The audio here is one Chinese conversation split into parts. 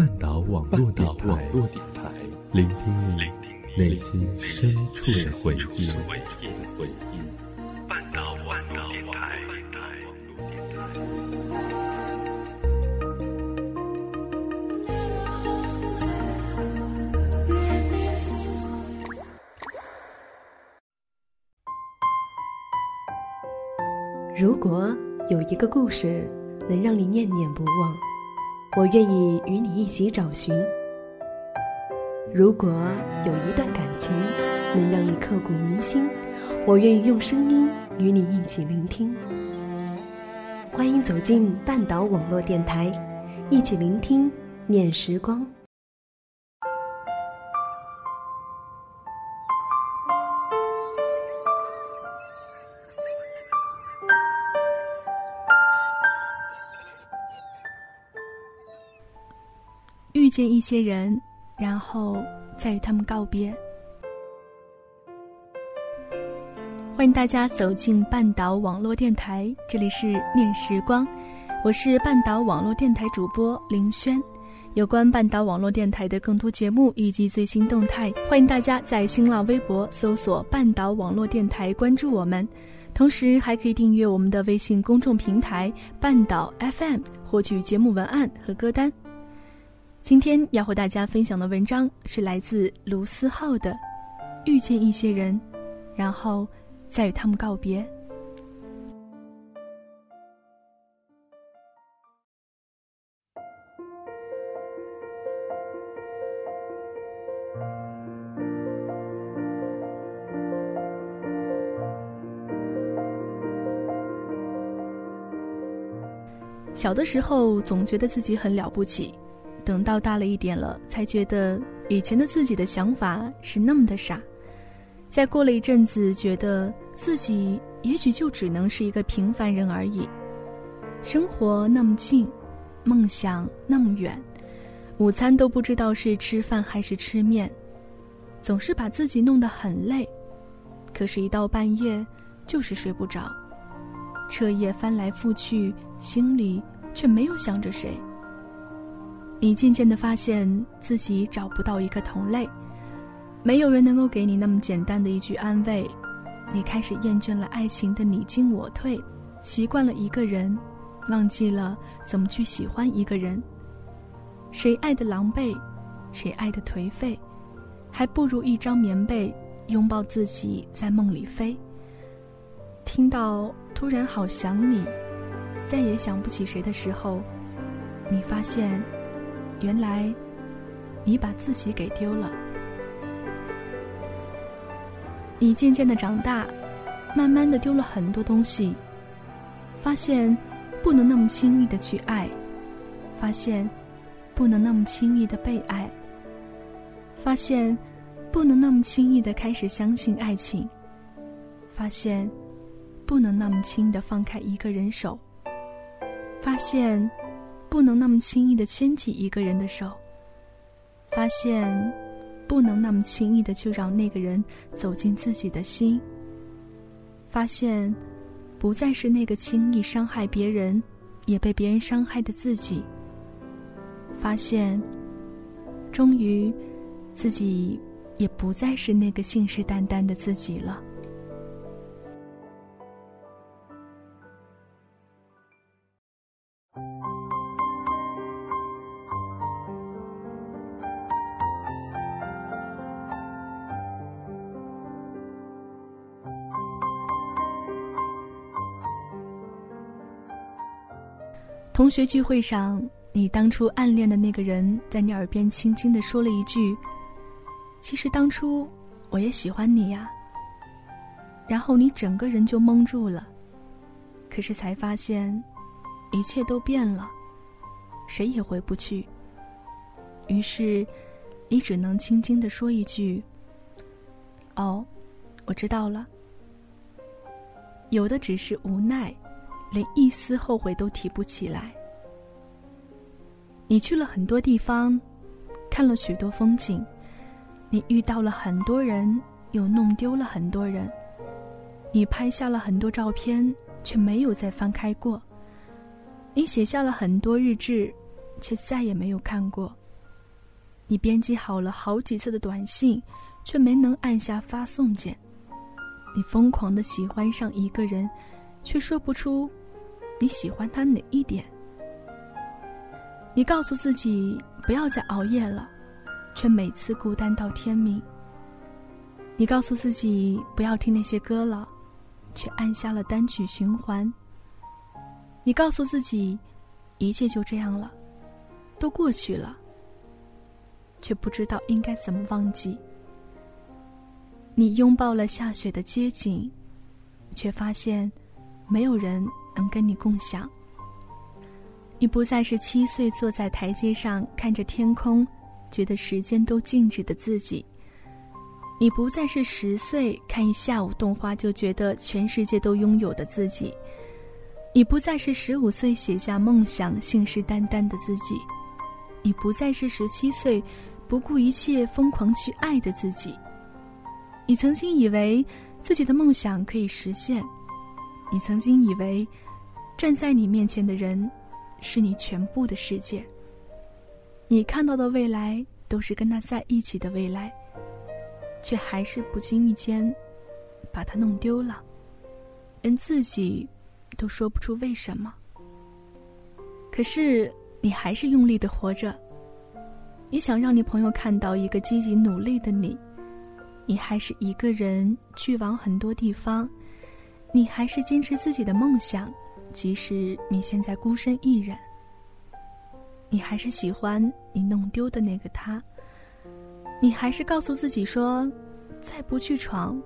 半岛网络电台，聆听你内心深处的回忆。半岛网络电台。如果有一个故事能让你念念不忘，我愿意与你一起找寻；如果有一段感情能让你刻骨铭心，我愿意用声音与你一起聆听。欢迎走进半岛网络电台，一起聆听念时光。见一些人，然后再与他们告别。欢迎大家走进半岛网络电台，这里是念时光，我是半岛网络电台主播林轩。有关半岛网络电台的更多节目以及最新动态，欢迎大家在新浪微博搜索“半岛网络电台”关注我们，同时还可以订阅我们的微信公众平台“半岛 FM”，获取节目文案和歌单。今天要和大家分享的文章是来自卢思浩的《遇见一些人，然后再与他们告别》。小的时候总觉得自己很了不起。等到大了一点了，才觉得以前的自己的想法是那么的傻。再过了一阵子，觉得自己也许就只能是一个平凡人而已。生活那么近，梦想那么远，午餐都不知道是吃饭还是吃面，总是把自己弄得很累。可是，一到半夜就是睡不着，彻夜翻来覆去，心里却没有想着谁。你渐渐的发现自己找不到一个同类，没有人能够给你那么简单的一句安慰。你开始厌倦了爱情的你进我退，习惯了一个人，忘记了怎么去喜欢一个人。谁爱的狼狈，谁爱的颓废，还不如一张棉被拥抱自己在梦里飞。听到突然好想你，再也想不起谁的时候，你发现。原来，你把自己给丢了。你渐渐的长大，慢慢的丢了很多东西。发现不能那么轻易的去爱，发现不能那么轻易的被爱，发现不能那么轻易的开始相信爱情，发现不能那么轻易的放开一个人手，发现。不能那么轻易的牵起一个人的手，发现不能那么轻易的就让那个人走进自己的心。发现不再是那个轻易伤害别人，也被别人伤害的自己。发现，终于，自己也不再是那个信誓旦旦的自己了。同学聚会上，你当初暗恋的那个人在你耳边轻轻的说了一句：“其实当初我也喜欢你呀。”然后你整个人就懵住了，可是才发现，一切都变了，谁也回不去。于是，你只能轻轻的说一句：“哦，我知道了。”有的只是无奈。连一丝后悔都提不起来。你去了很多地方，看了许多风景，你遇到了很多人，又弄丢了很多人。你拍下了很多照片，却没有再翻开过。你写下了很多日志，却再也没有看过。你编辑好了好几次的短信，却没能按下发送键。你疯狂的喜欢上一个人，却说不出你喜欢他哪一点。你告诉自己不要再熬夜了，却每次孤单到天明。你告诉自己不要听那些歌了，却按下了单曲循环。你告诉自己，一切就这样了，都过去了。却不知道应该怎么忘记。你拥抱了下雪的街景，却发现没有人能跟你共享。你不再是七岁坐在台阶上看着天空，觉得时间都静止的自己；你不再是十岁看一下午动画就觉得全世界都拥有的自己；你不再是十五岁写下梦想信誓旦旦的自己；你不再是十七岁。不顾一切疯狂去爱的自己。你曾经以为自己的梦想可以实现，你曾经以为站在你面前的人是你全部的世界。你看到的未来都是跟他在一起的未来，却还是不经意间把他弄丢了，连自己都说不出为什么。可是你还是用力的活着。你想让你朋友看到一个积极努力的你，你还是一个人去往很多地方，你还是坚持自己的梦想，即使你现在孤身一人，你还是喜欢你弄丢的那个他，你还是告诉自己说，再不去闯，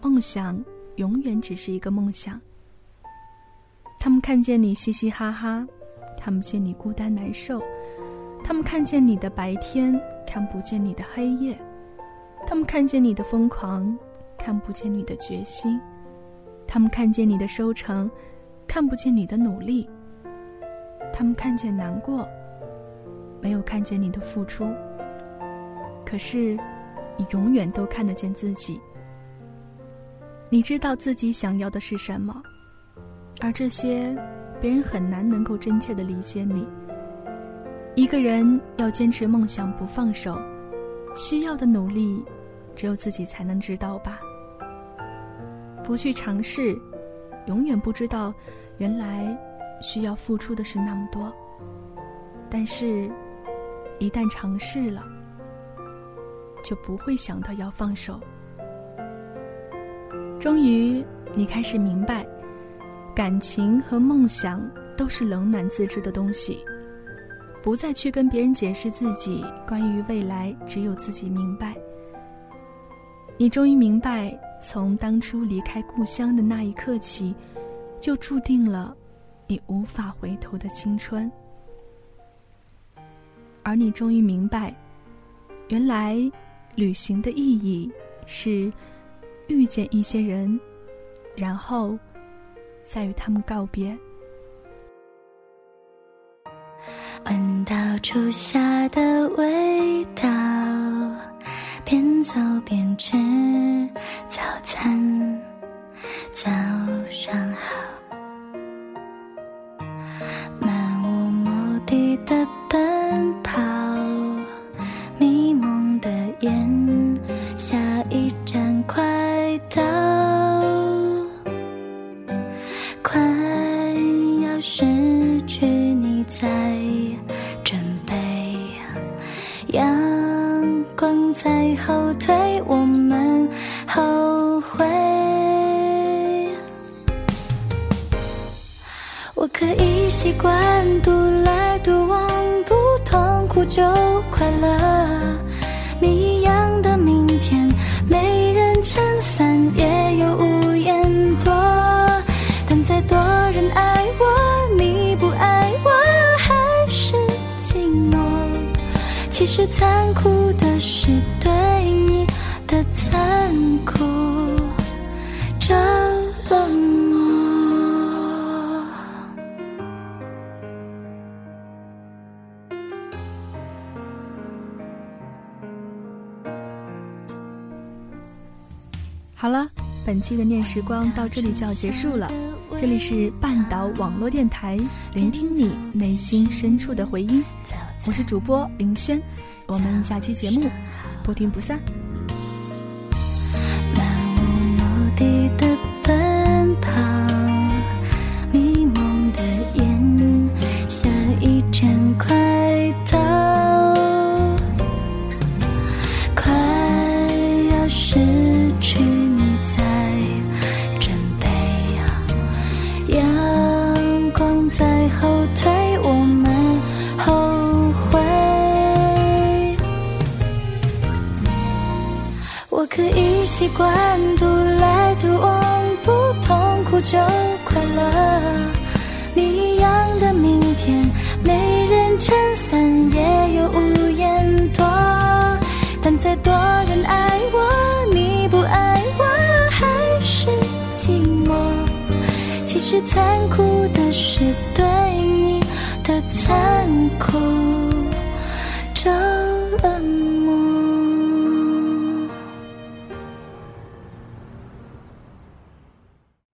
梦想永远只是一个梦想。他们看见你嘻嘻哈哈，看不见你孤单难受。他们看见你的白天，看不见你的黑夜；他们看见你的疯狂，看不见你的决心；他们看见你的收成，看不见你的努力；他们看见难过，没有看见你的付出。可是，你永远都看得见自己。你知道自己想要的是什么，而这些，别人很难能够真切的理解你。一个人要坚持梦想不放手，需要的努力，只有自己才能知道吧。不去尝试，永远不知道，原来需要付出的是那么多。但是，一旦尝试了，就不会想到要放手。终于，你开始明白，感情和梦想都是冷暖自知的东西。不再去跟别人解释自己关于未来，只有自己明白。你终于明白，从当初离开故乡的那一刻起，就注定了你无法回头的青春。而你终于明白，原来旅行的意义是遇见一些人，然后再与他们告别。闻到初夏的味道，边走边吃早餐。早上好。漫无目的的在后退，我们后悔。我可以习惯独来独往，不痛苦就快乐。谜一样的明天，没人撑伞，也有屋檐躲。但再多人爱我，你不爱我，还是寂寞。其实残酷的。对你的残酷着冷漠。好了，本期的念时光到这里就要结束了。这里是半岛网络电台，聆听你内心深处的回音。我是主播林轩，我们下期节目不听不散。漫无目的的奔跑迷蒙的眼下一站快到快要失去你在准备好阳光在后头习惯独来独往，不痛苦就快乐。谜一样的明天，没人撑伞，也有屋檐躲。但再多人爱我，你不爱我，还是寂寞。其实残酷的是对你的残酷，这么。